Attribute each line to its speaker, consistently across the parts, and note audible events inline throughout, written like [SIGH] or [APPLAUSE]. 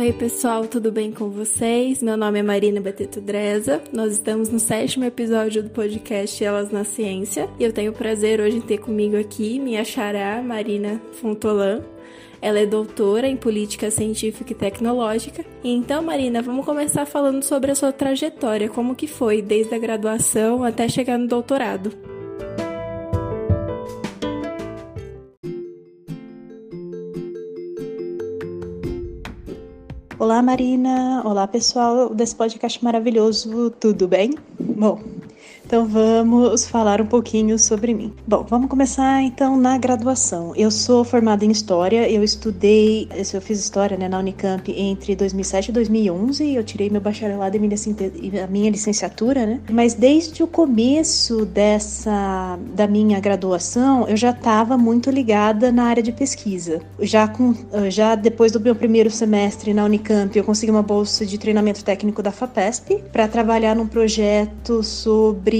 Speaker 1: Oi, pessoal, tudo bem com vocês? Meu nome é Marina Beteto Dreza. Nós estamos no sétimo episódio do podcast Elas na Ciência e eu tenho o prazer hoje em ter comigo aqui minha xará, Marina Fontolan. Ela é doutora em política científica e tecnológica. Então, Marina, vamos começar falando sobre a sua trajetória, como que foi desde a graduação até chegar no doutorado.
Speaker 2: Olá, Marina. Olá, pessoal desse podcast maravilhoso. Tudo bem? Bom, então vamos falar um pouquinho sobre mim. Bom, vamos começar então na graduação. Eu sou formada em História, eu estudei, eu fiz História né, na Unicamp entre 2007 e 2011, eu tirei meu bacharelado e a minha licenciatura, né? Mas desde o começo dessa, da minha graduação, eu já estava muito ligada na área de pesquisa. Já, com, já depois do meu primeiro semestre na Unicamp, eu consegui uma bolsa de treinamento técnico da FAPESP para trabalhar num projeto sobre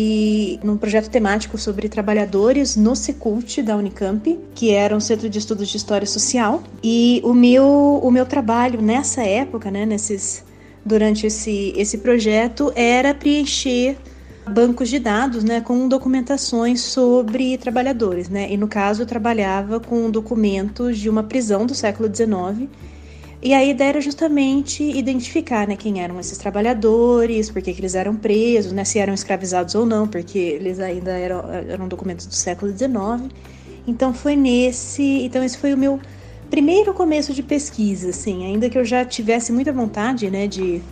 Speaker 2: num projeto temático sobre trabalhadores no Secult da Unicamp, que era um centro de estudos de história social. E o meu, o meu trabalho nessa época, né, nesses, durante esse, esse projeto, era preencher bancos de dados, né, com documentações sobre trabalhadores, né? E no caso eu trabalhava com documentos de uma prisão do século XIX e a ideia era justamente identificar né, quem eram esses trabalhadores, por que eles eram presos, né, se eram escravizados ou não, porque eles ainda eram, eram documentos do século XIX. Então foi nesse. Então esse foi o meu primeiro começo de pesquisa, assim, ainda que eu já tivesse muita vontade né, de,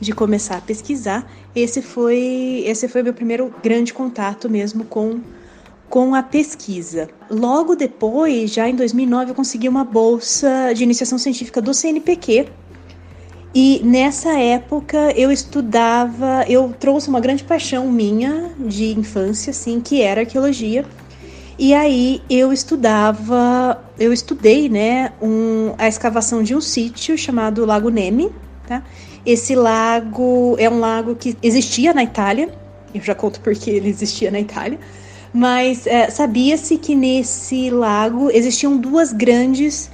Speaker 2: de começar a pesquisar, esse foi, esse foi meu primeiro grande contato mesmo com com a pesquisa. Logo depois, já em 2009, eu consegui uma bolsa de iniciação científica do CNPq. E nessa época eu estudava, eu trouxe uma grande paixão minha de infância, assim, que era arqueologia. E aí eu estudava, eu estudei, né, um, a escavação de um sítio chamado Lago Nemi, tá? Esse lago é um lago que existia na Itália. Eu já conto porque ele existia na Itália mas é, sabia-se que nesse lago existiam duas grandes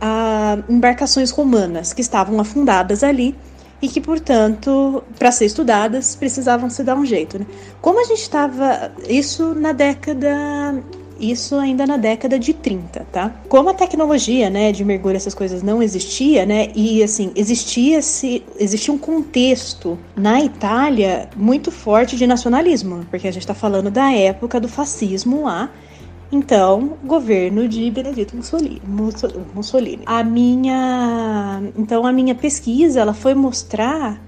Speaker 2: uh, embarcações romanas que estavam afundadas ali e que, portanto, para ser estudadas, precisavam se dar um jeito. Né? Como a gente estava. Isso na década isso ainda na década de 30, tá? Como a tecnologia, né, de mergulho essas coisas não existia, né? E assim, existia se existia um contexto na Itália muito forte de nacionalismo, porque a gente está falando da época do fascismo lá. Então, governo de Benedito Mussolini, Mussolini. A minha, então a minha pesquisa, ela foi mostrar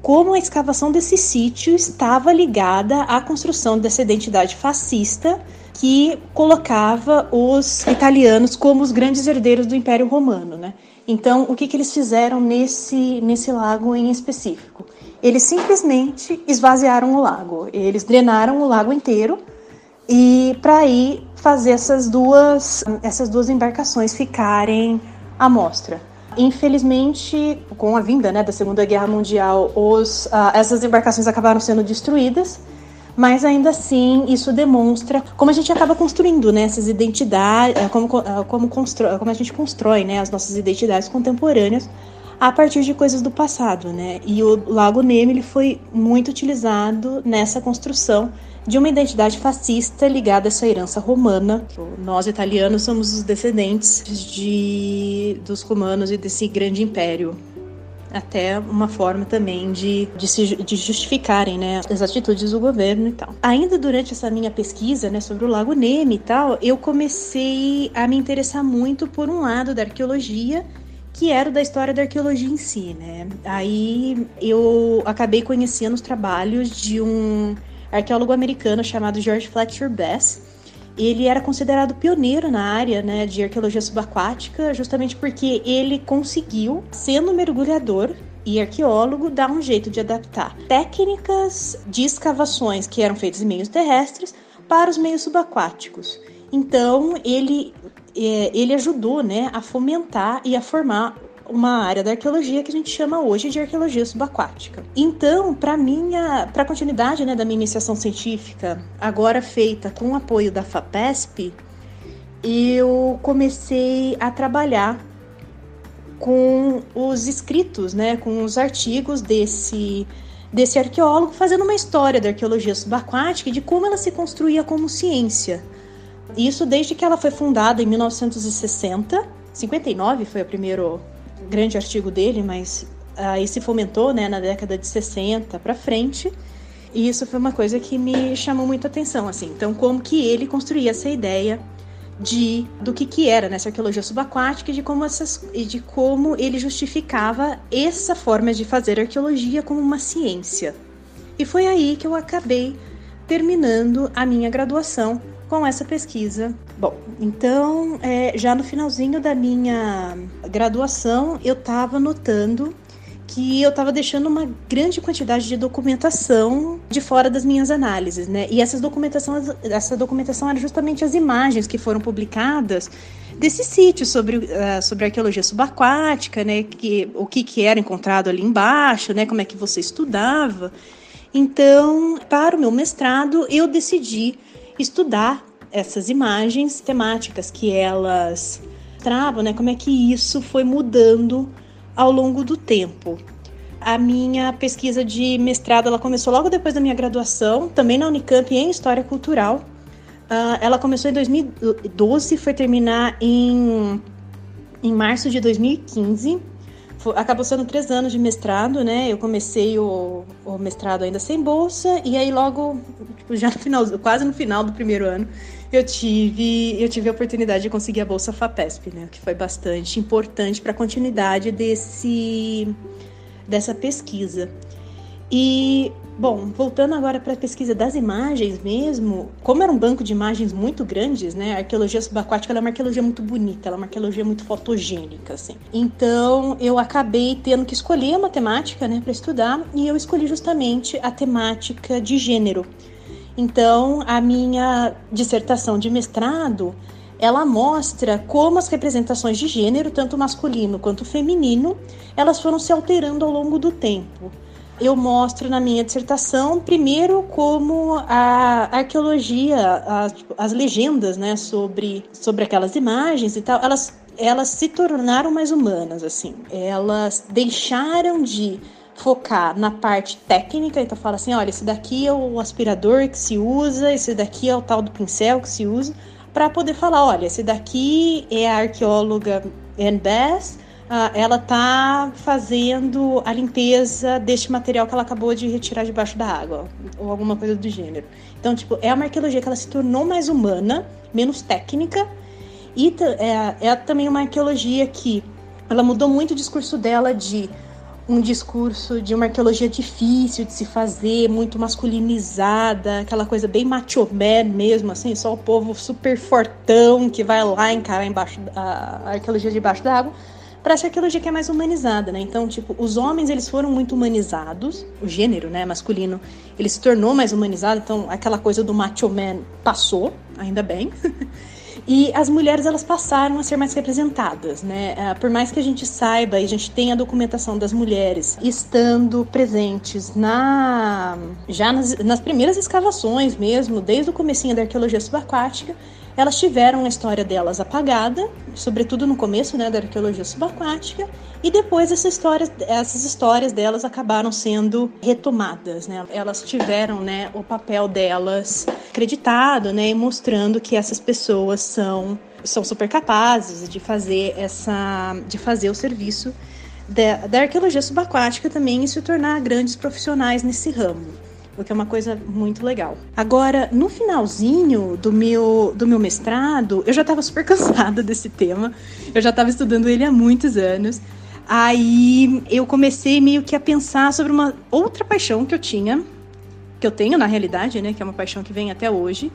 Speaker 2: como a escavação desse sítio estava ligada à construção dessa identidade fascista que colocava os italianos como os grandes herdeiros do Império Romano, né? Então, o que, que eles fizeram nesse, nesse lago em específico? Eles simplesmente esvaziaram o lago, eles drenaram o lago inteiro e para aí fazer essas duas, essas duas embarcações ficarem à mostra. Infelizmente, com a vinda né, da Segunda Guerra Mundial, os, uh, essas embarcações acabaram sendo destruídas mas ainda assim isso demonstra como a gente acaba construindo né, essas identidades, eh, como, eh, como, constrói, como a gente constrói né, as nossas identidades contemporâneas a partir de coisas do passado, né? E o Lago Nemi ele foi muito utilizado nessa construção de uma identidade fascista ligada a essa herança romana. Nós italianos somos os descendentes de dos romanos e desse grande império até uma forma também de, de, se, de justificarem né, as atitudes do governo e tal. Ainda durante essa minha pesquisa né, sobre o Lago Neme e tal, eu comecei a me interessar muito por um lado da arqueologia que era da história da arqueologia em si, né? Aí eu acabei conhecendo os trabalhos de um arqueólogo americano chamado George Fletcher Bass, ele era considerado pioneiro na área né, de arqueologia subaquática, justamente porque ele conseguiu, sendo mergulhador, e arqueólogo dá um jeito de adaptar técnicas de escavações que eram feitas em meios terrestres para os meios subaquáticos. Então ele é, ele ajudou, né, a fomentar e a formar uma área da arqueologia que a gente chama hoje de arqueologia subaquática. Então, para minha, para continuidade, né, da minha iniciação científica, agora feita com o apoio da FAPESP, eu comecei a trabalhar com os escritos, né, com os artigos desse desse arqueólogo, fazendo uma história da arqueologia subaquática e de como ela se construía como ciência. Isso desde que ela foi fundada em 1960, 59 foi o primeiro grande artigo dele, mas aí se fomentou, né, na década de 60 para frente. E isso foi uma coisa que me chamou muita atenção, assim. Então, como que ele construía essa ideia de do que que era nessa arqueologia subaquática e de como essas e de como ele justificava essa forma de fazer arqueologia como uma ciência. E foi aí que eu acabei terminando a minha graduação com essa pesquisa. Bom, então é, já no finalzinho da minha graduação eu estava notando que eu estava deixando uma grande quantidade de documentação de fora das minhas análises, né? E essas documentação, essa documentação era justamente as imagens que foram publicadas desse sítio sobre, uh, sobre arqueologia subaquática, né? Que, o que, que era encontrado ali embaixo, né? Como é que você estudava. Então, para o meu mestrado, eu decidi estudar essas imagens temáticas que elas travam, né? Como é que isso foi mudando ao longo do tempo. A minha pesquisa de mestrado ela começou logo depois da minha graduação, também na Unicamp em História Cultural. Uh, ela começou em 2012, foi terminar em, em março de 2015. Acabou sendo três anos de mestrado, né? Eu comecei o, o mestrado ainda sem bolsa e aí logo, tipo, já no final, quase no final do primeiro ano, eu tive, eu tive a oportunidade de conseguir a bolsa Fapesp, né, que foi bastante importante para a continuidade desse dessa pesquisa. E, bom, voltando agora para a pesquisa das imagens mesmo, como era um banco de imagens muito grandes, né, a arqueologia subaquática é uma arqueologia muito bonita, ela é uma arqueologia muito fotogênica, assim. Então, eu acabei tendo que escolher a matemática, né, para estudar, e eu escolhi justamente a temática de gênero. Então, a minha dissertação de mestrado, ela mostra como as representações de gênero, tanto masculino quanto feminino, elas foram se alterando ao longo do tempo. Eu mostro na minha dissertação, primeiro, como a arqueologia, as, as legendas né, sobre, sobre aquelas imagens e tal, elas, elas se tornaram mais humanas, assim. Elas deixaram de focar na parte técnica, então fala assim, olha, esse daqui é o aspirador que se usa, esse daqui é o tal do pincel que se usa, para poder falar, olha, esse daqui é a arqueóloga Anne Bass, uh, ela tá fazendo a limpeza deste material que ela acabou de retirar debaixo da água, ou alguma coisa do gênero. Então, tipo, é uma arqueologia que ela se tornou mais humana, menos técnica, e é, é também uma arqueologia que ela mudou muito o discurso dela de um discurso de uma arqueologia difícil de se fazer, muito masculinizada, aquela coisa bem macho man mesmo, assim, só o povo super fortão que vai lá encarar embaixo a, arqueologia debaixo d'água, para essa arqueologia que é mais humanizada, né? Então, tipo, os homens eles foram muito humanizados, o gênero, né, masculino, ele se tornou mais humanizado, então aquela coisa do macho man passou, ainda bem. [LAUGHS] E as mulheres elas passaram a ser mais representadas, né? Ah, por mais que a gente saiba e a gente tenha a documentação das mulheres estando presentes na já nas, nas primeiras escavações mesmo, desde o comecinho da arqueologia subaquática, elas tiveram a história delas apagada, sobretudo no começo né, da arqueologia subaquática, e depois essas histórias, essas histórias delas acabaram sendo retomadas. Né? Elas tiveram né, o papel delas acreditado né, e mostrando que essas pessoas são, são super capazes de fazer, essa, de fazer o serviço da, da arqueologia subaquática também e se tornar grandes profissionais nesse ramo o que é uma coisa muito legal. Agora, no finalzinho do meu, do meu mestrado, eu já estava super [LAUGHS] cansada desse tema, eu já estava estudando ele há muitos anos. Aí eu comecei meio que a pensar sobre uma outra paixão que eu tinha, que eu tenho na realidade, né, que é uma paixão que vem até hoje,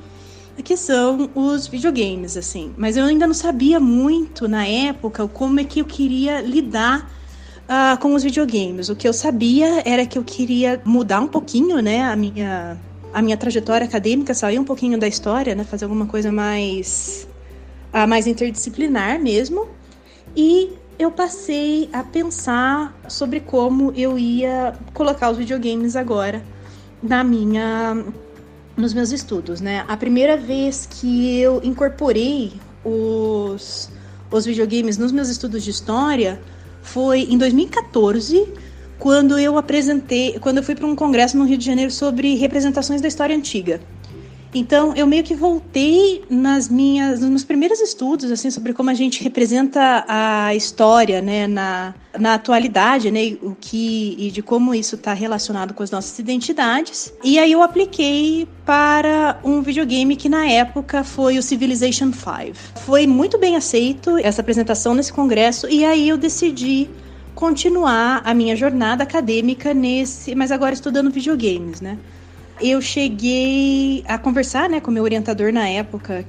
Speaker 2: que são os videogames, assim. Mas eu ainda não sabia muito na época como é que eu queria lidar uh, com os videogames. O que eu sabia era que eu queria mudar um pouquinho, né, a minha a minha trajetória acadêmica, sair um pouquinho da história, né, fazer alguma coisa mais uh, mais interdisciplinar mesmo. E eu passei a pensar sobre como eu ia colocar os videogames agora na minha nos meus estudos, né? A primeira vez que eu incorporei os, os videogames nos meus estudos de história foi em 2014, quando eu apresentei, quando eu fui para um congresso no Rio de Janeiro sobre representações da história antiga. Então, eu meio que voltei nas minhas, nos meus primeiros estudos, assim, sobre como a gente representa a história, né, na, na atualidade, né, o que e de como isso está relacionado com as nossas identidades. E aí eu apliquei para um videogame que na época foi o Civilization 5. Foi muito bem aceito essa apresentação nesse congresso e aí eu decidi continuar a minha jornada acadêmica nesse, mas agora estudando videogames, né? Eu cheguei a conversar né, com meu orientador na época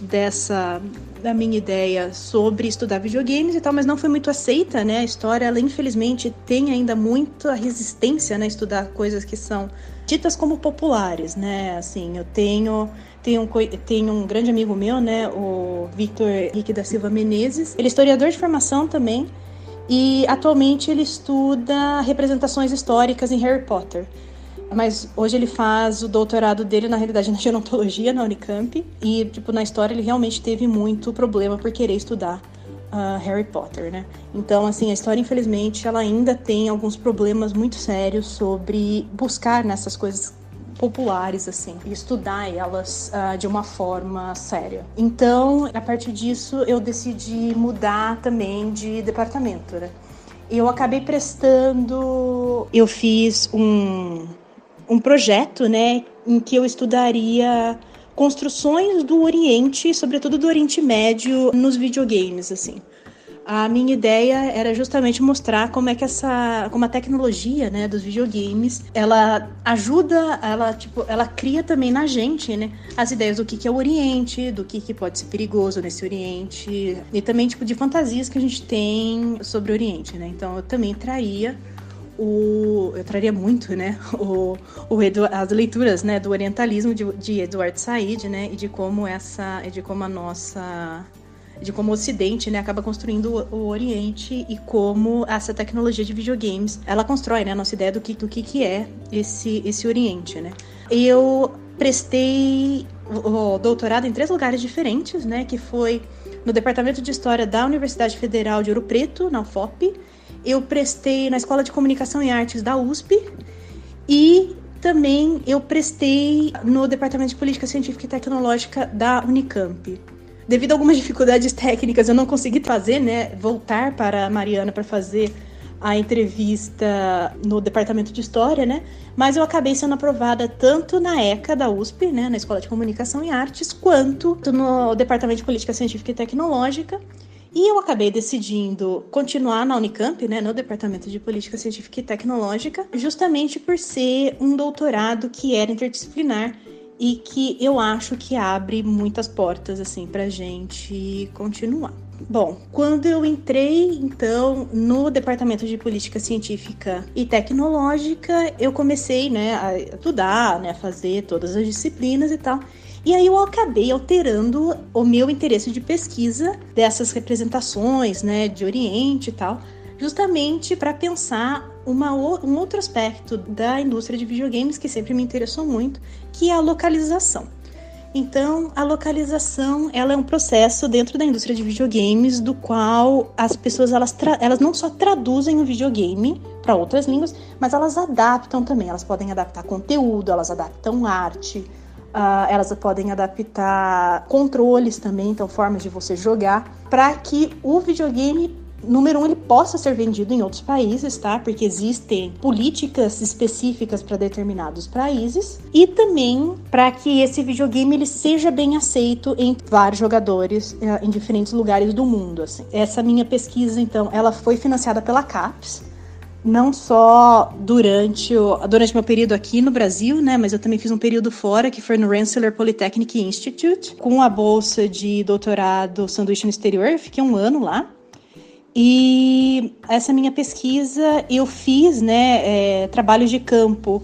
Speaker 2: dessa da minha ideia sobre estudar videogames e tal, mas não foi muito aceita, né? A história, ela infelizmente tem ainda muita resistência, né? Estudar coisas que são ditas como populares, né? Assim, eu tenho tenho um, tenho um grande amigo meu, né? O Victor Henrique da Silva Menezes. Ele é historiador de formação também e atualmente ele estuda representações históricas em Harry Potter. Mas hoje ele faz o doutorado dele, na realidade, [LAUGHS] na gerontologia na Unicamp. E, tipo, na história ele realmente teve muito problema por querer estudar uh, Harry Potter, né? Então, assim, a história, infelizmente, ela ainda tem alguns problemas muito sérios sobre buscar nessas coisas populares, assim, e estudar elas uh, de uma forma séria. Então, a partir disso, eu decidi mudar também de departamento, né? Eu acabei prestando. Eu fiz um um projeto, né, em que eu estudaria construções do Oriente, sobretudo do Oriente Médio, nos videogames, assim. A minha ideia era justamente mostrar como é que essa, como a tecnologia, né, dos videogames, ela ajuda, ela tipo, ela cria também na gente, né, as ideias do que que é o Oriente, do que que pode ser perigoso nesse Oriente e também tipo de fantasias que a gente tem sobre o Oriente, né? Então eu também traria o, eu traria muito, né, o, o as leituras, né, do orientalismo de, de Eduardo Said, né, e de como essa, de como a nossa de como o Ocidente né, acaba construindo o, Oriente e como essa tecnologia de videogames ela constrói né, a nossa ideia do que, do que, que é esse, esse Oriente. Né. Eu prestei o doutorado em três lugares diferentes, né, que foi no Departamento de História da Universidade Federal de Ouro Preto, na UFOP, eu prestei na Escola de Comunicação e Artes da USP e também eu prestei no Departamento de Política Científica e Tecnológica da Unicamp. Devido a algumas dificuldades técnicas, eu não consegui fazer, né, voltar para a Mariana para fazer a entrevista no departamento de história, né? Mas eu acabei sendo aprovada tanto na ECA da USP, né, na Escola de Comunicação e Artes, quanto no departamento de Política Científica e Tecnológica. E eu acabei decidindo continuar na Unicamp, né, no Departamento de Política Científica e Tecnológica, justamente por ser um doutorado que era interdisciplinar e que eu acho que abre muitas portas assim para gente continuar. Bom, quando eu entrei então no departamento de política científica e tecnológica, eu comecei, né, a estudar, né, a fazer todas as disciplinas e tal. E aí eu acabei alterando o meu interesse de pesquisa dessas representações, né, de Oriente e tal, justamente para pensar uma, um outro aspecto da indústria de videogames que sempre me interessou muito, que é a localização. Então, a localização, ela é um processo dentro da indústria de videogames do qual as pessoas elas, elas não só traduzem o videogame para outras línguas, mas elas adaptam também. Elas podem adaptar conteúdo, elas adaptam arte, Uh, elas podem adaptar controles também, então formas de você jogar, para que o videogame número um, ele possa ser vendido em outros países, tá? Porque existem políticas específicas para determinados países e também para que esse videogame ele seja bem aceito em vários jogadores uh, em diferentes lugares do mundo. Assim. Essa minha pesquisa, então, ela foi financiada pela CAPES não só durante o durante meu período aqui no Brasil, né, mas eu também fiz um período fora, que foi no Rensselaer Polytechnic Institute, com a bolsa de doutorado sanduíche no exterior, eu fiquei um ano lá. E essa minha pesquisa eu fiz, né, é, trabalho de campo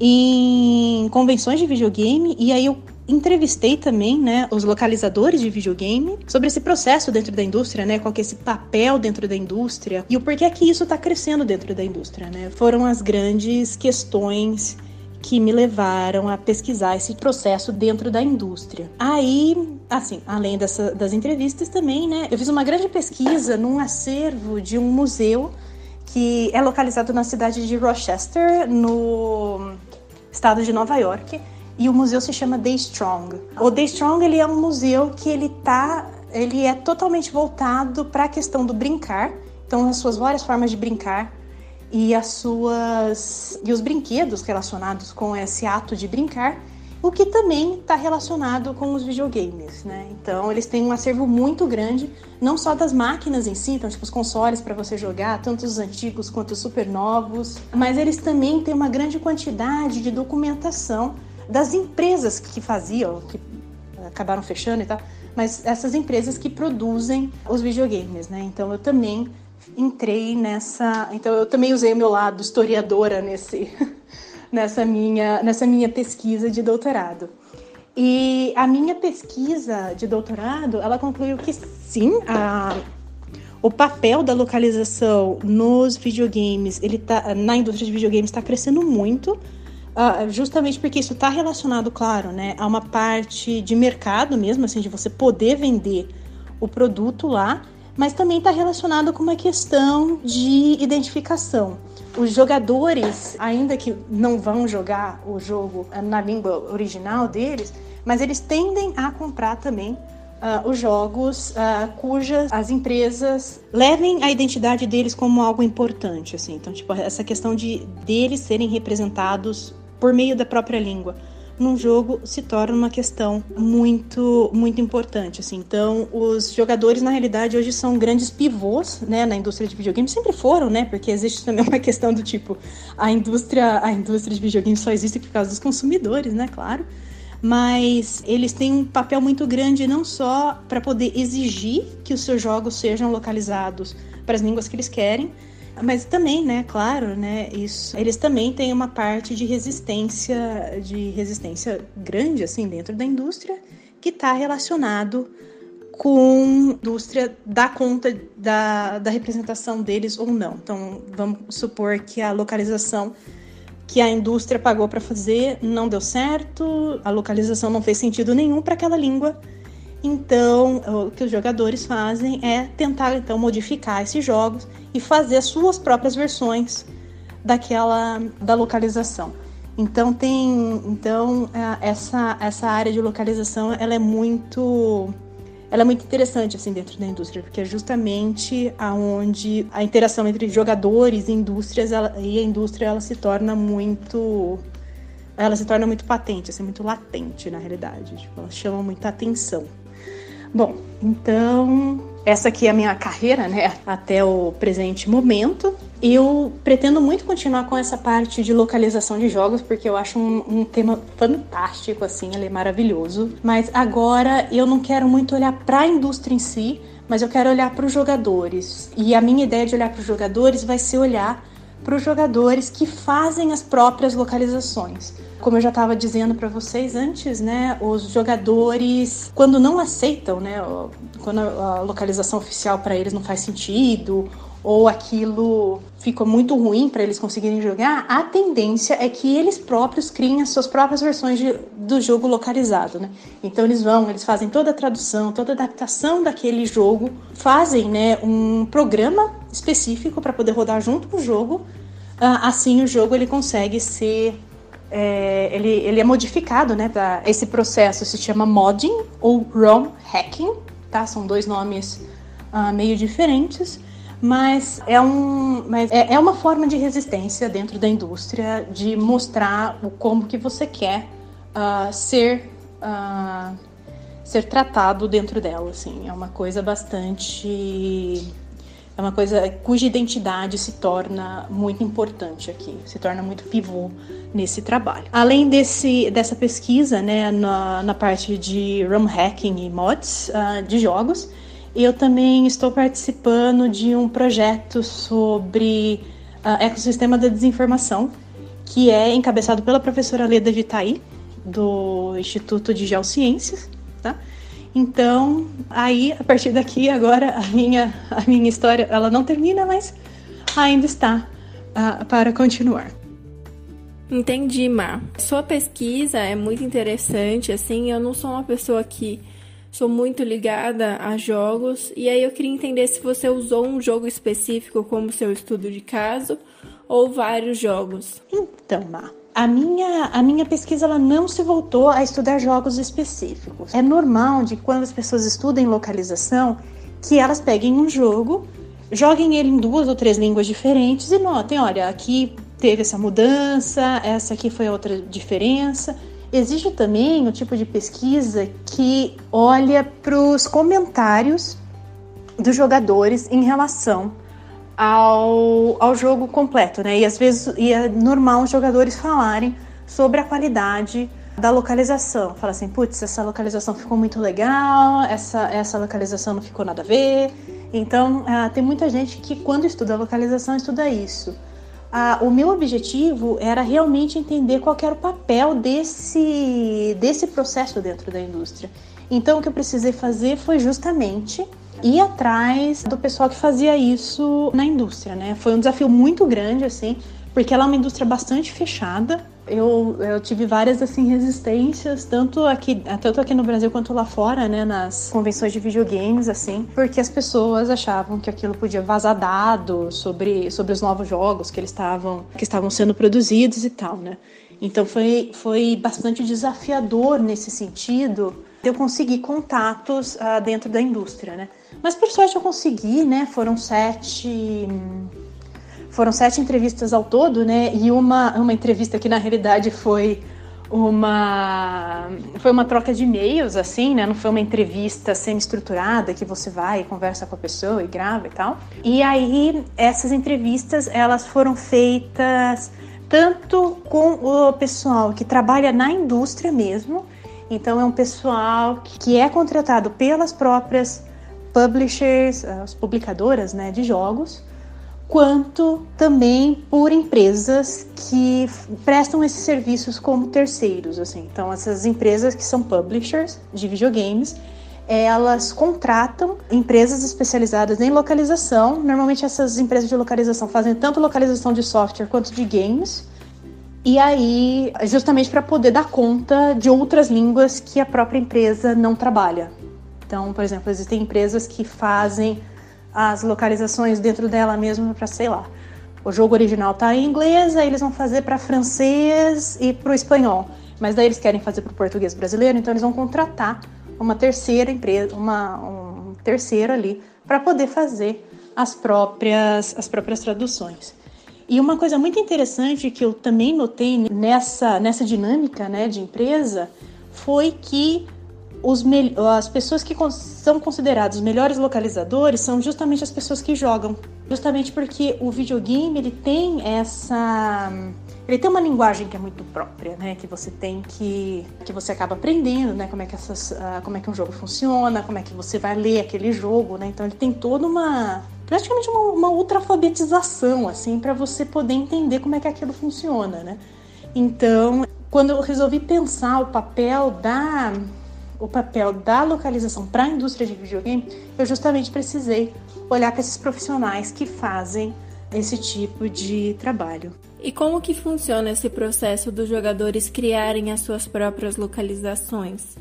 Speaker 2: em convenções de videogame e aí eu entrevistei também, né, os localizadores de videogame sobre esse processo dentro da indústria, né, qual que é esse papel dentro da indústria e o porquê que isso está crescendo dentro da indústria, né? Foram as grandes questões que me levaram a pesquisar esse processo dentro da indústria. Aí, assim, além dessa, das entrevistas também, né, eu fiz uma grande pesquisa num acervo de um museu que é localizado na cidade de Rochester, no estado de Nova York e o museu se chama The Strong. O The Strong ele é um museu que ele tá, ele é totalmente voltado para a questão do brincar, então as suas várias formas de brincar e as suas e os brinquedos relacionados com esse ato de brincar, o que também está relacionado com os videogames, né? Então eles têm um acervo muito grande, não só das máquinas em si, então tipo os consoles para você jogar, tanto os antigos quanto os super novos, mas eles também têm uma grande quantidade de documentação das empresas que faziam, que acabaram fechando e tal, mas essas empresas que produzem os videogames, né? Então eu também entrei nessa, então eu também usei o meu lado historiadora nesse [LAUGHS] nessa minha nessa minha pesquisa de doutorado. E a minha pesquisa de doutorado, ela concluiu que sim, a, o papel da localização nos videogames, ele tá na indústria de videogames está crescendo muito Uh, justamente porque isso está relacionado, claro, né, a uma parte de mercado mesmo, assim, de você poder vender o produto lá, mas também está relacionado com uma questão de identificação. Os jogadores, ainda que não vão jogar o jogo na língua original deles, mas eles tendem a comprar também uh, os jogos uh, cujas as empresas levem a identidade deles como algo importante, assim. Então, tipo, essa questão de deles serem representados por meio da própria língua num jogo se torna uma questão muito muito importante assim. Então, os jogadores na realidade hoje são grandes pivôs, né, na indústria de videogames, sempre foram, né? Porque existe também uma [LAUGHS] questão do tipo a indústria a indústria de videogames só existe por causa dos consumidores, né, claro. Mas eles têm um papel muito grande não só para poder exigir que os seus jogos sejam localizados para as línguas que eles querem, mas também, né, claro, né, isso, eles também têm uma parte de resistência, de resistência grande, assim, dentro da indústria, que está relacionado com a indústria dar conta da, da representação deles ou não. Então, vamos supor que a localização que a indústria pagou para fazer não deu certo, a localização não fez sentido nenhum para aquela língua então, o que os jogadores fazem é tentar então modificar esses jogos e fazer as suas próprias versões daquela da localização. Então tem, então é, essa essa área de localização ela é muito ela é muito interessante assim dentro da indústria, porque é justamente aonde a interação entre jogadores e indústrias ela, e a indústria ela se torna muito ela se torna muito patente, assim, muito latente na realidade. Tipo, ela chama muita atenção. Bom, então essa aqui é a minha carreira, né, até o presente momento. Eu pretendo muito continuar com essa parte de localização de jogos, porque eu acho um, um tema fantástico, assim, ele é maravilhoso. Mas agora eu não quero muito olhar para a indústria em si, mas eu quero olhar para os jogadores. E a minha ideia de olhar para os jogadores vai ser olhar para os jogadores que fazem as próprias localizações. Como eu já estava dizendo para vocês antes, né, os jogadores, quando não aceitam, né, quando a localização oficial para eles não faz sentido, ou aquilo ficou muito ruim para eles conseguirem jogar, a tendência é que eles próprios criem as suas próprias versões de, do jogo localizado, né? Então eles vão, eles fazem toda a tradução, toda a adaptação daquele jogo, fazem, né, um programa específico para poder rodar junto com o jogo. Ah, assim o jogo ele consegue ser é, ele, ele é modificado, né? Pra, esse processo se chama modding ou ROM hacking, tá? São dois nomes uh, meio diferentes, mas é, um, mas é, é uma forma de resistência dentro da indústria de mostrar o como que você quer uh, ser uh, ser tratado dentro dela, assim. É uma coisa bastante é uma coisa cuja identidade se torna muito importante aqui, se torna muito pivô nesse trabalho. Além desse, dessa pesquisa, né, na, na parte de ROM hacking e mods uh, de jogos, eu também estou participando de um projeto sobre uh, ecossistema da desinformação, que é encabeçado pela professora Leda Vitaí, do Instituto de Geociências, tá? Então, aí, a partir daqui, agora, a minha, a minha história, ela não termina, mas ainda está uh, para continuar.
Speaker 1: Entendi, Mar. Sua pesquisa é muito interessante, assim, eu não sou uma pessoa que sou muito ligada a jogos, e aí eu queria entender se você usou um jogo específico como seu estudo de caso ou vários jogos.
Speaker 2: Então, a minha, a minha pesquisa ela não se voltou a estudar jogos específicos. É normal de quando as pessoas estudam localização que elas peguem um jogo, joguem ele em duas ou três línguas diferentes e notem, olha, aqui teve essa mudança, essa aqui foi outra diferença. Existe também o tipo de pesquisa que olha para os comentários dos jogadores em relação ao, ao jogo completo, né? E às vezes e é normal os jogadores falarem sobre a qualidade da localização. Fala assim, putz, essa localização ficou muito legal, essa, essa localização não ficou nada a ver. Então, uh, tem muita gente que quando estuda localização estuda isso. Uh, o meu objetivo era realmente entender qual era o papel desse, desse processo dentro da indústria. Então, o que eu precisei fazer foi justamente ir atrás do pessoal que fazia isso na indústria, né? Foi um desafio muito grande, assim, porque ela é uma indústria bastante fechada. Eu, eu tive várias assim resistências, tanto aqui, tanto aqui no Brasil quanto lá fora, né, nas convenções de videogames, assim, porque as pessoas achavam que aquilo podia vazar dados sobre, sobre os novos jogos que eles estavam que estavam sendo produzidos e tal, né? Então foi, foi bastante desafiador nesse sentido eu conseguir contatos uh, dentro da indústria, né? Mas por sorte eu consegui, né? Foram sete foram sete entrevistas ao todo, né? E uma, uma entrevista que na realidade foi uma foi uma troca de e-mails assim, né? Não foi uma entrevista semi-estruturada que você vai e conversa com a pessoa e grava e tal. E aí essas entrevistas elas foram feitas tanto com o pessoal que trabalha na indústria mesmo, então é um pessoal que é contratado pelas próprias publishers, as publicadoras né, de jogos, quanto também por empresas que prestam esses serviços como terceiros. Assim. Então, essas empresas que são publishers de videogames, elas contratam empresas especializadas em localização. Normalmente, essas empresas de localização fazem tanto localização de software quanto de games. E aí, justamente para poder dar conta de outras línguas que a própria empresa não trabalha. Então, por exemplo, existem empresas que fazem as localizações dentro dela mesma para, sei lá, o jogo original está em inglês, aí eles vão fazer para francês e para o espanhol. Mas daí eles querem fazer para o português brasileiro, então eles vão contratar uma terceira empresa, uma, um terceiro ali, para poder fazer as próprias, as próprias traduções. E uma coisa muito interessante que eu também notei nessa, nessa dinâmica né, de empresa foi que os as pessoas que são consideradas os melhores localizadores são justamente as pessoas que jogam. Justamente porque o videogame ele tem essa ele tem uma linguagem que é muito própria, né? Que você tem que que você acaba aprendendo, né? Como é que essas, uh, como é que um jogo funciona, como é que você vai ler aquele jogo, né? Então ele tem toda uma praticamente uma, uma assim para você poder entender como é que aquilo funciona, né? Então quando eu resolvi pensar o papel da o papel da localização para a indústria de videogame, eu justamente precisei olhar para esses profissionais que fazem esse tipo de trabalho.
Speaker 1: E como que funciona esse processo dos jogadores criarem as suas próprias localizações?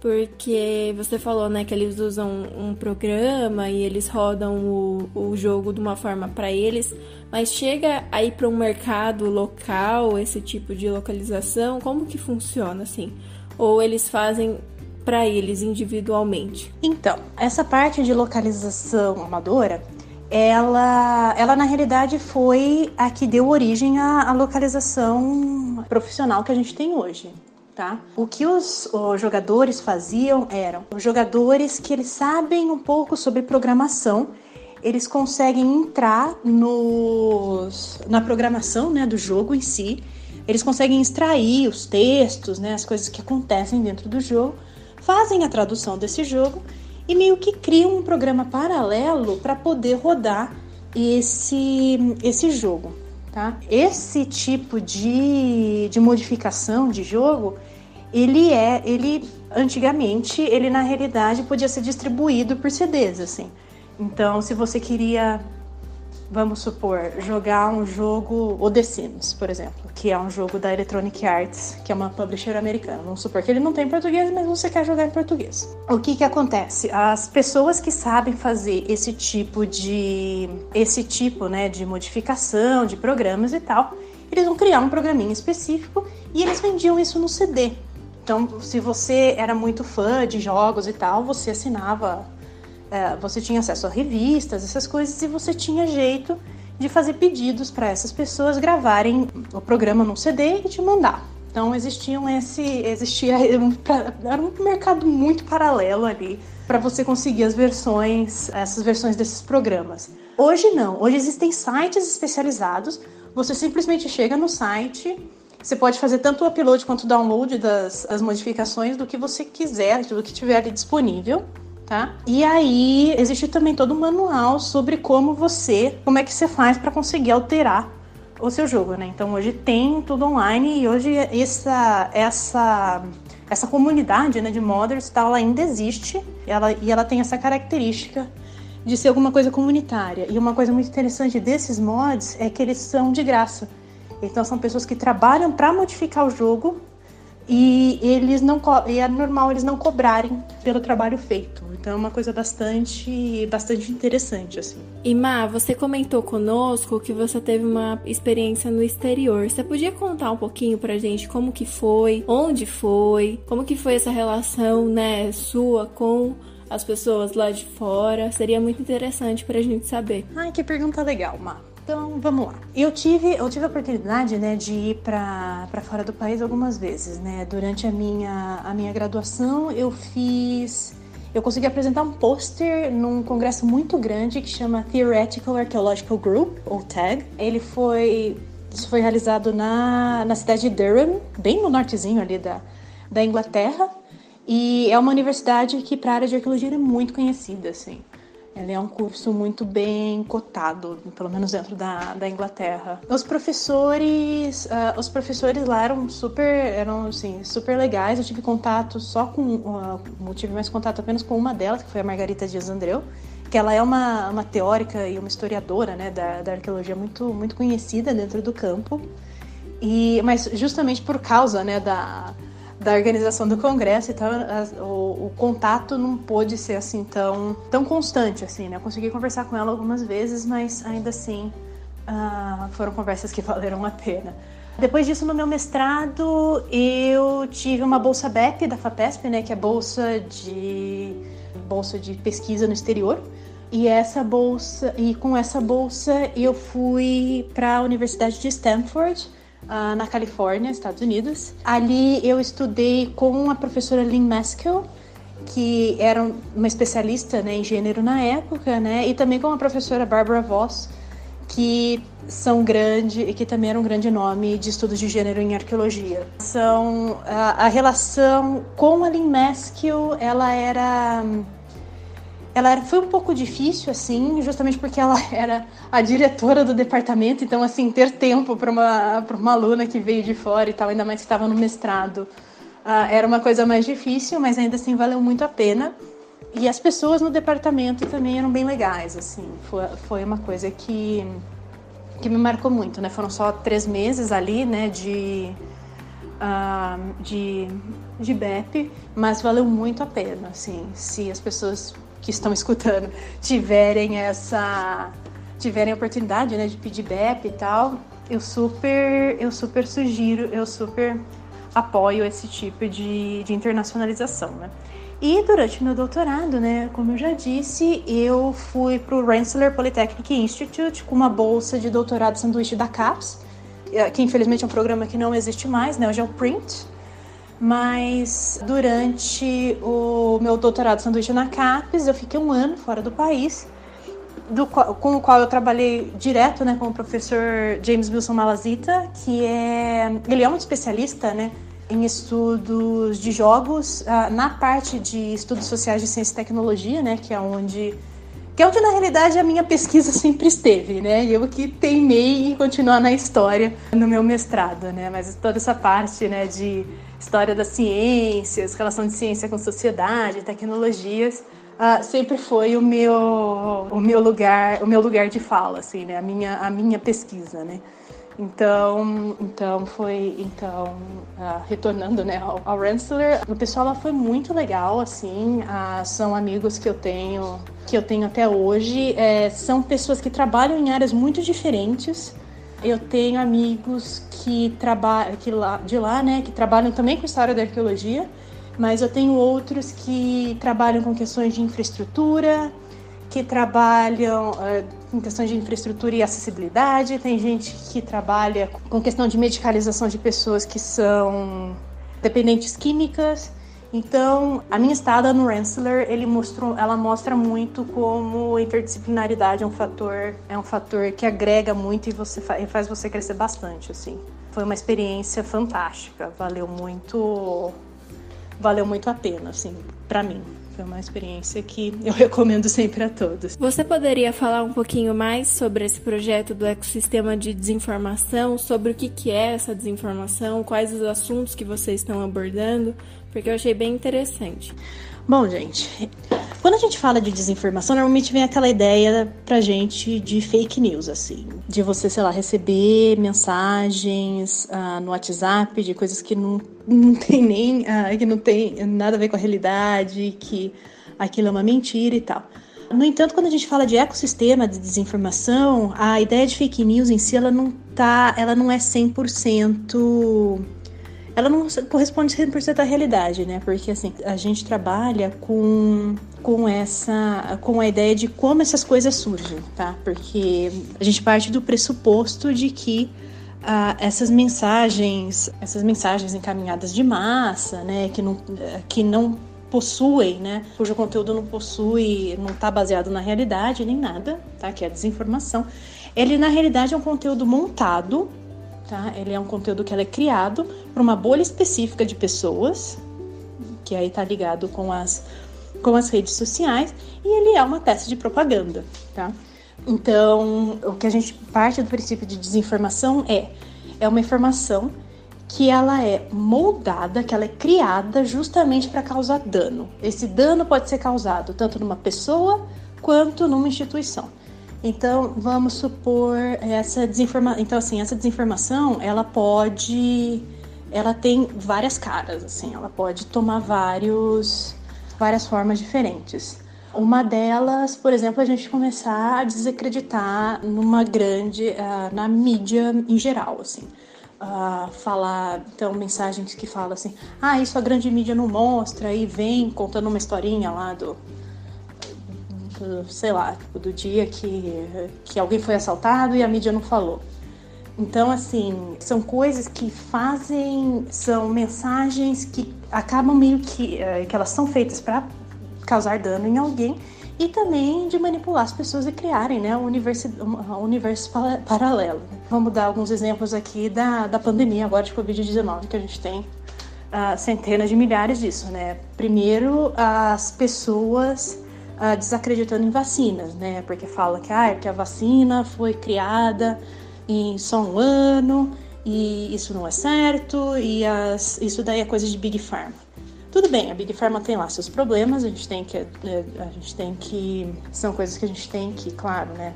Speaker 1: Porque você falou, né, que eles usam um programa e eles rodam o, o jogo de uma forma para eles, mas chega aí para um mercado local esse tipo de localização, como que funciona assim? Ou eles fazem para eles individualmente?
Speaker 2: Então, essa parte de localização amadora ela, ela na realidade foi a que deu origem à, à localização profissional que a gente tem hoje. Tá? O que os, os, jogadores faziam eram os jogadores que eles sabem um pouco sobre programação, eles conseguem entrar nos, na programação né, do jogo em si, eles conseguem extrair os textos, né, as coisas que acontecem dentro do jogo, fazem a tradução desse jogo e meio que criam um programa paralelo para poder rodar esse, esse jogo. Tá? Esse tipo de, de modificação de jogo, ele é, ele antigamente, ele na realidade podia ser distribuído por CDs, assim. Então, se você queria vamos supor, jogar um jogo, o The Sims, por exemplo, que é um jogo da Electronic Arts, que é uma publisher americana. Vamos supor que ele não tem em português, mas você quer jogar em português. O que que acontece? As pessoas que sabem fazer esse tipo de esse tipo, né, de modificação de programas e tal, eles vão criar um programinha específico e eles vendiam isso no CD. Então, se você era muito fã de jogos e tal, você assinava você tinha acesso a revistas, essas coisas, e você tinha jeito de fazer pedidos para essas pessoas gravarem o programa num CD e te mandar. Então existiam esse, existia [LAUGHS] era um mercado muito paralelo ali para você conseguir as versões, essas versões desses programas. Hoje não, hoje existem sites especializados. Você simplesmente chega no site, você pode fazer tanto o upload quanto o download das, das modificações do que você quiser, do que tiver ali disponível tá? E aí existe também todo um manual sobre como você, como é que você faz para conseguir alterar o seu jogo, né? Então hoje tem tudo online e hoje essa essa essa comunidade né, de modders tal, ela ainda existe ela, e ela tem essa característica de ser alguma coisa comunitária. E uma coisa muito interessante desses mods é que eles são de graça. Então são pessoas que trabalham para modificar o jogo e eles não e é normal eles não cobrarem pelo trabalho feito. Então é uma coisa bastante bastante interessante assim.
Speaker 1: E Má, você comentou conosco que você teve uma experiência no exterior. Você podia contar um pouquinho pra gente como que foi, onde foi, como que foi essa relação, né, sua com as pessoas lá de fora? Seria muito interessante pra gente saber.
Speaker 2: Ai, que pergunta legal, Má. Então, vamos lá. Eu tive, eu tive a oportunidade, né, de ir para fora do país algumas vezes, né? Durante a minha, a minha graduação, eu fiz eu consegui apresentar um pôster num congresso muito grande que chama Theoretical Archaeological Group, ou TAG. Ele foi, isso foi realizado na, na cidade de Durham, bem no nortezinho ali da, da Inglaterra, e é uma universidade que para a área de arqueologia é muito conhecida, assim. Ele é um curso muito bem cotado, pelo menos dentro da, da Inglaterra. Os professores, uh, os professores lá eram super, eram assim, super legais. Eu tive contato só com, uh, eu tive mais contato apenas com uma delas, que foi a Margarita Dias Andreu, que ela é uma, uma teórica e uma historiadora, né, da, da arqueologia muito, muito conhecida dentro do campo. E, mas justamente por causa, né, da da organização do congresso, então o, o, contato não pôde ser assim tão, tão constante assim, né? Eu consegui conversar com ela algumas vezes, mas ainda assim uh, foram conversas que [LAUGHS] valeram a pena. Depois disso, no meu mestrado, eu tive uma bolsa BEP da FAPESP, né, que é bolsa de bolsa de pesquisa no exterior. E essa bolsa, e com essa bolsa eu fui para a Universidade de Stanford uh, na Califórnia, Estados Unidos. Ali eu estudei com a professora Lynn Maskell, que era uma especialista né, em gênero na época, né, e também com a professora Barbara Voss, que são grande e que também era um grande nome de estudos de gênero em arqueologia. São a, a relação com a Lynn Maskell, ela era ela foi um pouco difícil, assim, justamente porque ela [LAUGHS] era a diretora do departamento, então, assim, ter tempo para uma, uma aluna que veio de fora e tal, ainda mais que estava no mestrado, uh, era uma coisa mais difícil, mas ainda assim valeu muito a pena. E as pessoas no departamento também eram bem legais, assim, foi, foi uma coisa que, que me marcou muito, né? Foram só três meses ali, né, de. Uh, de, de BEP, mas valeu muito a pena, assim, se as pessoas que estão escutando tiverem essa tiverem a oportunidade né, de pedir BEP e tal, eu super, eu super sugiro, eu super apoio esse tipo de, de internacionalização, né? E durante meu doutorado, né, como eu já disse, eu fui para o Rensselaer Polytechnic Institute com uma bolsa de doutorado sanduíche da CAPES, eh, que infelizmente é um programa que não existe mais, né, hoje é o PRINT, mas durante o meu doutorado sanduíche na CAPES, eu fiquei um ano fora do país, do com o qual eu trabalhei direto né, com o professor James Wilson Malazita, que é ele é um especialista né, em estudos de jogos, uh, na parte de estudos sociais de ciência e tecnologia, né, que é onde que é onde na realidade a minha pesquisa sempre esteve, né? Eu que teimei em continuar na história no meu mestrado, né? Mas toda essa parte, né, de história das ciências, relação de ciência com sociedade, tecnologias, uh, sempre foi o meu o meu lugar, o meu lugar de fala, assim, né? A minha a minha pesquisa, né? Então, então foi, então, uh, retornando, né, ao, ao Rensselaer, o pessoal lá foi muito legal, assim, uh, são amigos que eu tenho, que eu tenho até hoje, é, são pessoas que trabalham em áreas muito diferentes, eu tenho amigos que trabalham que lá, de lá, né, que trabalham também com história da arqueologia, mas eu tenho outros que trabalham com questões de infraestrutura, que trabalham uh, com questões de infraestrutura e acessibilidade, tem gente que trabalha com questão de medicalização de pessoas que são dependentes químicas. Então, a minha estada no Rensselaer, ele mostrou, ela mostra muito como a interdisciplinaridade é um fator, é um fator que agrega muito e você faz você crescer bastante, assim. Foi uma experiência fantástica, valeu muito, valeu muito a pena, assim, para mim. Foi uma experiência que eu [LAUGHS] recomendo sempre a todos.
Speaker 1: Você poderia falar um pouquinho mais sobre esse projeto do ecossistema de desinformação, sobre o que, que é essa desinformação, quais os assuntos que vocês estão abordando, porque eu achei bem interessante.
Speaker 2: Bom, gente, quando a gente fala de desinformação, normalmente vem aquela ideia pra gente de fake news, assim. De você, sei lá, receber mensagens uh, no WhatsApp de coisas que não, não tem nem. Uh, que não tem nada a ver com a realidade, que aquilo é uma mentira e tal. No entanto, quando a gente fala de ecossistema de desinformação, a ideia de fake news em si, ela não tá, ela não é 100% ela não corresponde 100% à realidade, né? Porque assim, a gente trabalha com com essa com a ideia de como essas coisas surgem, tá? Porque a gente parte do pressuposto de que ah, essas mensagens, essas mensagens encaminhadas de massa, né, que não, que não possuem, né, cujo conteúdo não possui, não está baseado na realidade nem nada, tá? Que é a desinformação. Ele na realidade é um conteúdo montado tá? Ele é um conteúdo que é criado para uma bolha específica de pessoas, que aí está ligado com as, com as redes sociais, e ele é uma peça de propaganda, tá? Então, o que a gente parte do princípio de desinformação é é uma informação que ela é moldada, que ela é criada justamente para causar dano. Esse dano pode ser causado tanto numa pessoa quanto numa instituição. Então, vamos supor essa desinformação. Então, assim, essa desinformação, ela pode. Ela tem várias caras, assim, ela pode tomar vários, várias formas diferentes. Uma delas, por exemplo, a gente começar a desacreditar numa grande. Uh, na mídia em geral, assim. Uh, falar, então, mensagens que falam assim: ah, isso a grande mídia não mostra, e vem contando uma historinha lá do sei lá, tipo, do dia que, que alguém foi assaltado e a mídia não falou. Então, assim, são coisas que fazem, são mensagens que acabam meio que, eh, que elas são feitas para causar dano em alguém e também de manipular as pessoas e criarem né, um universo, um universo paralelo. Vamos dar alguns exemplos aqui da, da pandemia agora de Covid-19, que a gente tem uh, centenas de milhares disso, né? Primeiro, as pessoas uh, desacreditando em vacinas, né? Porque fala que, ah, é que a vacina foi criada em só um ano e isso não é certo e as, isso daí é coisa de Big Pharma. Tudo bem, a Big Pharma tem lá seus problemas, a gente tem que, eh, a gente tem que, são coisas que a gente tem que, claro, né,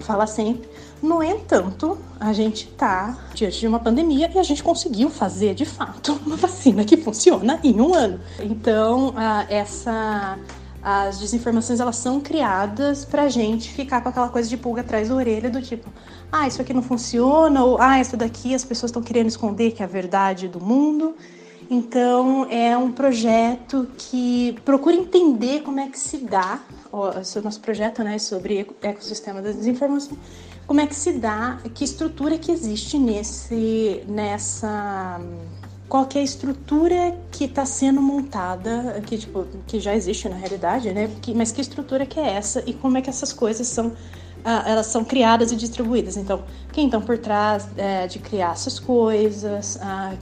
Speaker 2: falar sempre. No entanto, a gente está diante de uma pandemia e a gente conseguiu fazer, de fato, uma vacina que funciona em um ano. Então, essa as desinformações elas são criadas pra gente ficar com aquela coisa de pulga atrás da orelha do tipo, ah, isso aqui não funciona, ou ah, isso daqui as pessoas estão querendo esconder que é a verdade do mundo. Então é um projeto que procura entender como é que se dá, o nosso projeto né, sobre ecossistema da desinformação, como é que se dá, que estrutura que existe nesse, nessa qual que é a estrutura que está sendo montada, que, tipo, que já existe na realidade, né? Que, mas que estrutura que é essa e como é que essas coisas são, ah, elas são criadas e distribuídas. Então, quem estão por trás é, de criar essas coisas, ah,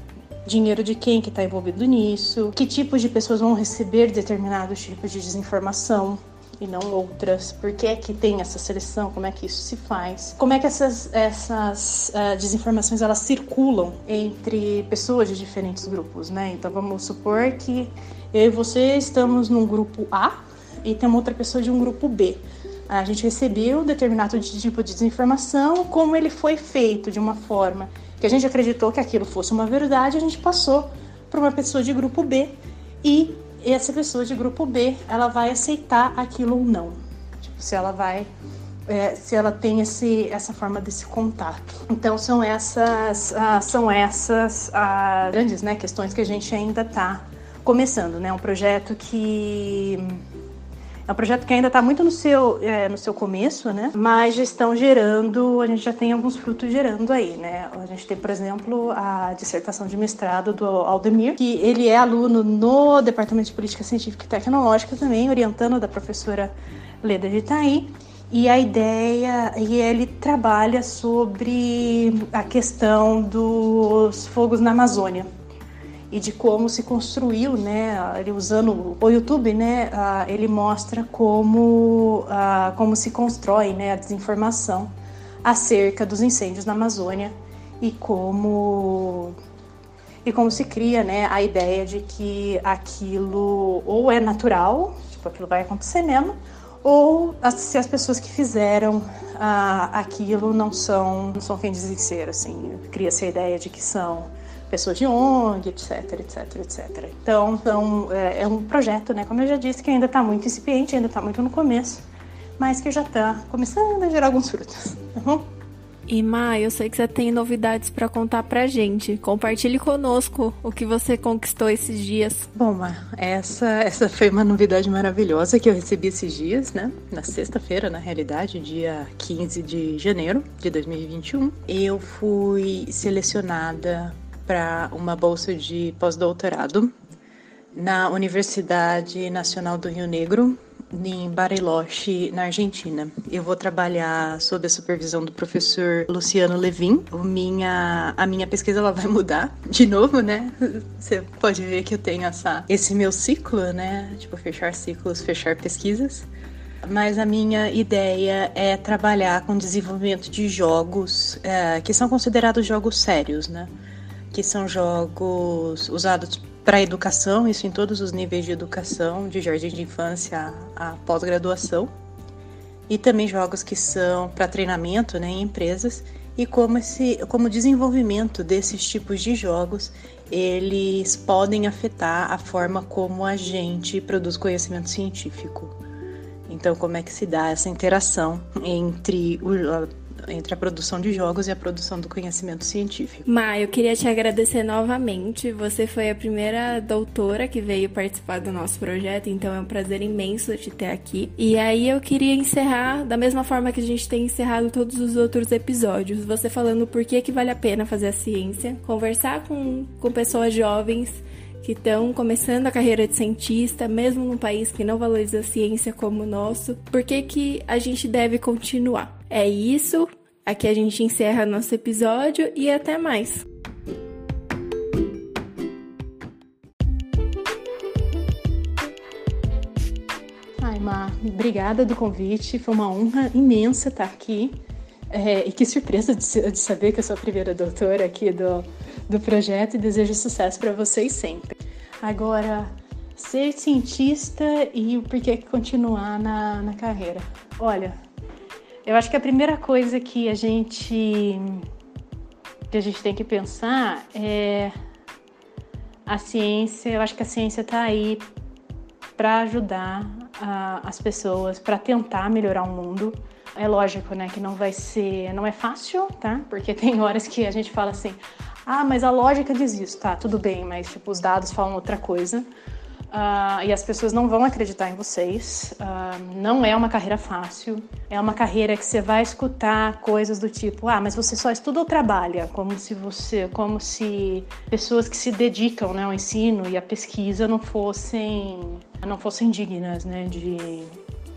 Speaker 2: dinheiro de quem que está envolvido nisso, que tipos de pessoas vão receber determinados tipos de desinformação e não outras? Por que é que tem essa seleção? Como é que isso se faz? Como é que essas, essas uh, desinformações elas circulam entre pessoas de diferentes grupos, né? Então vamos supor que eu e você estamos num grupo A e tem uma outra pessoa de um grupo B. A gente recebeu determinado tipo de desinformação, como ele foi feito de uma forma que a gente acreditou que aquilo fosse uma verdade, a gente passou para uma pessoa de grupo B e essa pessoa de grupo B ela vai aceitar aquilo ou não. Tipo, se ela vai é, se ela tem esse, essa forma desse contato. Então são essas ah, são essas ah, grandes né, questões que a gente ainda está começando, né? Um projeto que é um projeto que ainda está muito no seu, é, no seu começo, né? Mas já estão gerando, a gente já tem alguns frutos gerando aí, né? A gente tem, por exemplo, a dissertação de mestrado do Aldemir, que ele é aluno no Departamento de Política Científica e Tecnológica também, orientando da professora Leda de Itaí. E a ideia, e ele trabalha sobre a questão dos fogos na Amazônia e de como se construiu, né? Ele usando o YouTube, né? Ele mostra como como se constrói, né? A desinformação acerca dos incêndios na Amazônia e como e como se cria, né? A ideia de que aquilo ou é natural, tipo aquilo vai acontecer mesmo, ou se as pessoas que fizeram aquilo não são não são quem dizem ser, assim, cria-se a ideia de que são pessoas de ONG, etc, etc, etc. Então, é, é um projeto, né, como eu já disse, que ainda está muito incipiente, ainda está muito no começo, mas que já está começando a gerar alguns frutos. Tá bom?
Speaker 1: E Ma, eu sei que você tem novidades para contar pra gente. Compartilhe conosco o que você conquistou esses dias.
Speaker 2: Bom, Ma, essa, essa foi uma novidade maravilhosa que eu recebi esses dias, né? Na sexta-feira, na realidade, dia 15 de janeiro de 2021. Eu fui selecionada para uma bolsa de pós-doutorado na Universidade Nacional do Rio Negro, em Bariloche, na Argentina. Eu vou trabalhar sob a supervisão do professor Luciano Levin. O minha, a minha pesquisa ela vai mudar de novo, né? Você pode ver que eu tenho essa, esse meu ciclo, né? Tipo, fechar ciclos, fechar pesquisas. Mas a minha ideia é trabalhar com desenvolvimento de jogos é, que são considerados jogos sérios, né? Que são jogos usados para educação, isso em todos os níveis de educação, de jardim de infância a, pós-graduação, e também jogos que são para treinamento né, em empresas, e como, esse, como o desenvolvimento desses tipos de jogos eles podem afetar a forma como a gente produz conhecimento científico. Então, como é que se dá essa interação entre o, entre a produção de jogos e a produção do conhecimento científico.
Speaker 1: Ma, eu queria te agradecer novamente. Você foi a primeira doutora que veio participar do nosso projeto, então é um prazer imenso te ter aqui. E aí eu queria encerrar da mesma forma que a gente tem encerrado todos os outros episódios, você falando por que, que vale a pena fazer a ciência, conversar com, com pessoas jovens que estão começando a carreira de cientista, mesmo num país que não valoriza a ciência como o nosso, por que, que a gente deve continuar? É isso, aqui a gente encerra nosso episódio e até mais!
Speaker 2: Ai, Mar, obrigada do convite, foi uma honra imensa estar aqui. É, e que surpresa de, de, saber que eu sou a primeira doutora aqui do, do projeto e desejo sucesso para vocês sempre. Agora, ser cientista e por que continuar na, na carreira? Olha, eu acho que a primeira coisa que a gente que a gente tem que pensar é a ciência. Eu acho que a ciência está aí para ajudar uh, as pessoas, para tentar melhorar o mundo. É lógico, né, que não vai ser, não é fácil, tá? Porque tem horas que a gente fala assim, ah, mas a lógica diz isso, tá? Tudo bem, mas tipo os dados falam outra coisa. Uh, e as pessoas não vão acreditar em vocês. Uh, não é uma carreira fácil. É uma carreira que você vai escutar coisas do tipo: ah, mas você só estuda ou trabalha? Como se você, como se pessoas que se dedicam né, ao ensino e à pesquisa não fossem, não fossem dignas, né, de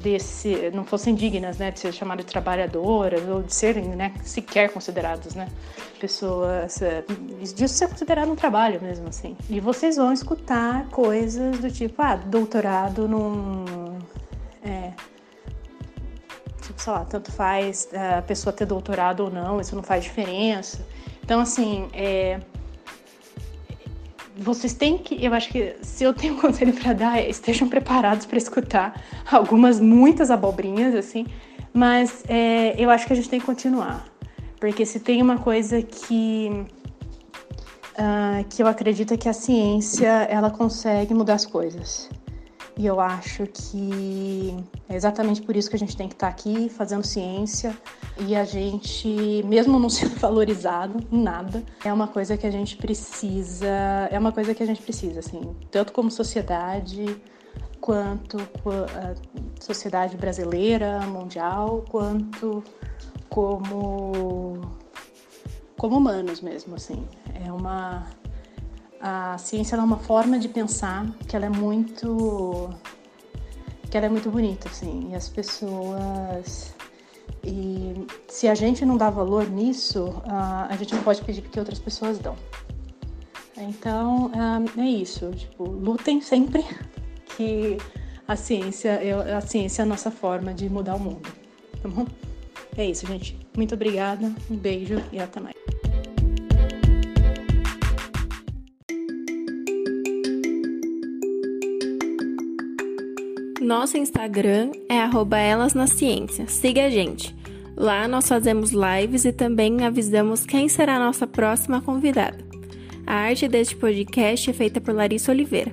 Speaker 2: desse, não fossem dignas, né, de ser chamadas de trabalhadoras ou de serem, né, sequer consideradas, né, pessoas, eh, disso ser considerado um trabalho mesmo, assim. E vocês vão escutar coisas do tipo, ah, doutorado num, é, tipo, sei lá, tanto faz eh, a pessoa ter doutorado ou não, isso não faz diferença. Então, assim, é, vocês têm que, eu acho que se eu tenho [LAUGHS] um conselho para dar, é, estejam preparados para escutar algumas, muitas abobrinhas, assim, mas é, eu acho que a gente tem que continuar, porque se tem uma coisa que uh, que eu acredito é que a ciência ela consegue mudar as coisas. E eu acho que é exatamente por isso que a gente tem que estar aqui fazendo ciência e a gente, mesmo não sendo [LAUGHS] valorizado em nada, é uma coisa que a gente precisa, é uma coisa que a gente precisa, assim, tanto como sociedade, quanto a sociedade brasileira, mundial, quanto como como humanos mesmo, assim. É uma a ciência é uma forma de pensar que ela é muito que ela é muito bonita assim e as pessoas e se a gente não dá valor nisso a gente não pode pedir que outras pessoas dão. Então é isso tipo lutem sempre [LAUGHS] que a ciência é a ciência é a nossa forma de mudar o mundo tá bom? É isso gente. Muito obrigada um beijo e até mais
Speaker 1: Nosso Instagram é Elas na Ciência. Siga a gente. Lá nós fazemos lives e também avisamos quem será a nossa próxima convidada. A arte deste podcast é feita por Larissa Oliveira.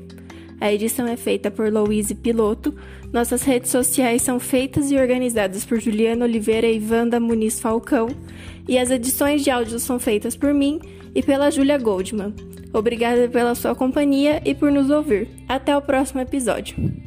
Speaker 1: A edição é feita por Louise Piloto. Nossas redes sociais são feitas e organizadas por Juliana Oliveira e Wanda Muniz Falcão. E as edições de áudio são feitas por mim e pela Júlia Goldman. Obrigada pela sua companhia e por nos ouvir. Até o próximo episódio.